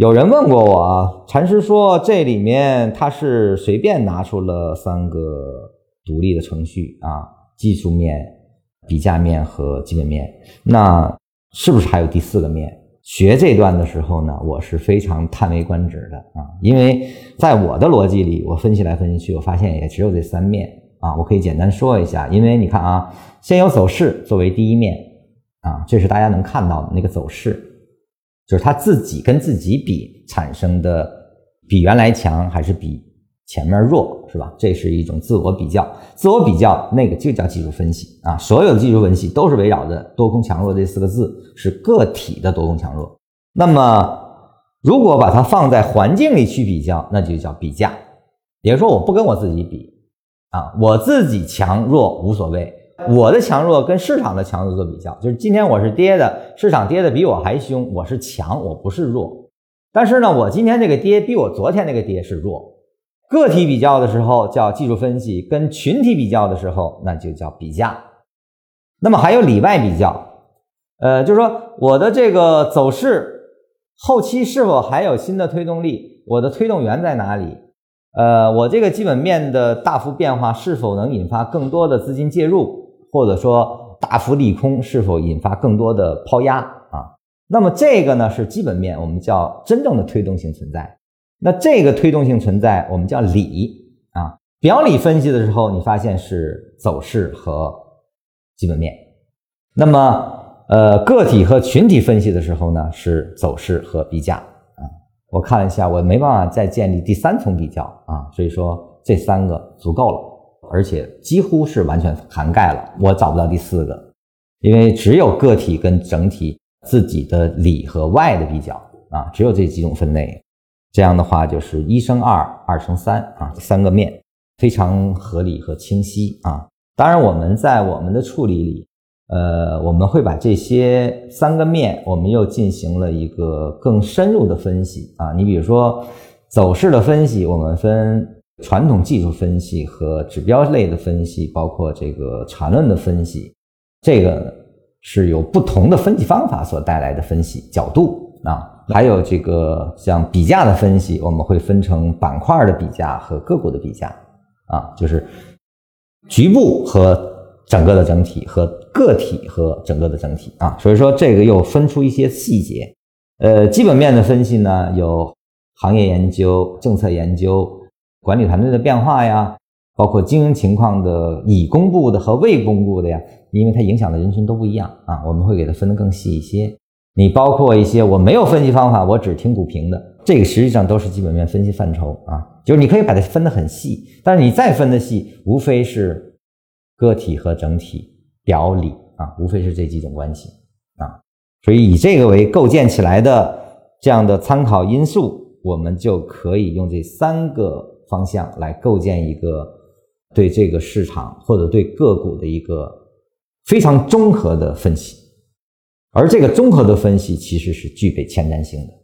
有人问过我啊，禅师说这里面他是随便拿出了三个独立的程序啊，技术面、比价面和基本面，那是不是还有第四个面？学这段的时候呢，我是非常叹为观止的啊，因为在我的逻辑里，我分析来分析去，我发现也只有这三面啊。我可以简单说一下，因为你看啊，先有走势作为第一面啊，这是大家能看到的那个走势。就是他自己跟自己比产生的，比原来强还是比前面弱，是吧？这是一种自我比较，自我比较那个就叫技术分析啊。所有的技术分析都是围绕着多空强弱这四个字，是个体的多空强弱。那么如果把它放在环境里去比较，那就叫比价。也就是说，我不跟我自己比啊，我自己强弱无所谓。我的强弱跟市场的强弱做比较，就是今天我是跌的，市场跌的比我还凶，我是强，我不是弱。但是呢，我今天这个跌比我昨天那个跌是弱。个体比较的时候叫技术分析，跟群体比较的时候那就叫比价。那么还有里外比较，呃，就是说我的这个走势后期是否还有新的推动力，我的推动源在哪里？呃，我这个基本面的大幅变化是否能引发更多的资金介入？或者说大幅利空是否引发更多的抛压啊？那么这个呢是基本面，我们叫真正的推动性存在。那这个推动性存在，我们叫理啊。表里分析的时候，你发现是走势和基本面。那么呃个体和群体分析的时候呢，是走势和比价啊。我看了一下，我没办法再建立第三重比较啊，所以说这三个足够了。而且几乎是完全涵盖了，我找不到第四个，因为只有个体跟整体自己的里和外的比较啊，只有这几种分类。这样的话就是一生二，二生三啊，三个面非常合理和清晰啊。当然我们在我们的处理里，呃，我们会把这些三个面，我们又进行了一个更深入的分析啊。你比如说走势的分析，我们分。传统技术分析和指标类的分析，包括这个缠论的分析，这个是有不同的分析方法所带来的分析角度啊。还有这个像比价的分析，我们会分成板块的比价和个股的比价啊，就是局部和整个的整体和个体和整个的整体啊。所以说这个又分出一些细节。呃，基本面的分析呢，有行业研究、政策研究。管理团队的变化呀，包括经营情况的已公布的和未公布的呀，因为它影响的人群都不一样啊，我们会给它分得更细一些。你包括一些我没有分析方法，我只听股评的，这个实际上都是基本面分析范畴啊。就是你可以把它分得很细，但是你再分的细，无非是个体和整体表里啊，无非是这几种关系啊。所以以这个为构建起来的这样的参考因素，我们就可以用这三个。方向来构建一个对这个市场或者对个股的一个非常综合的分析，而这个综合的分析其实是具备前瞻性的。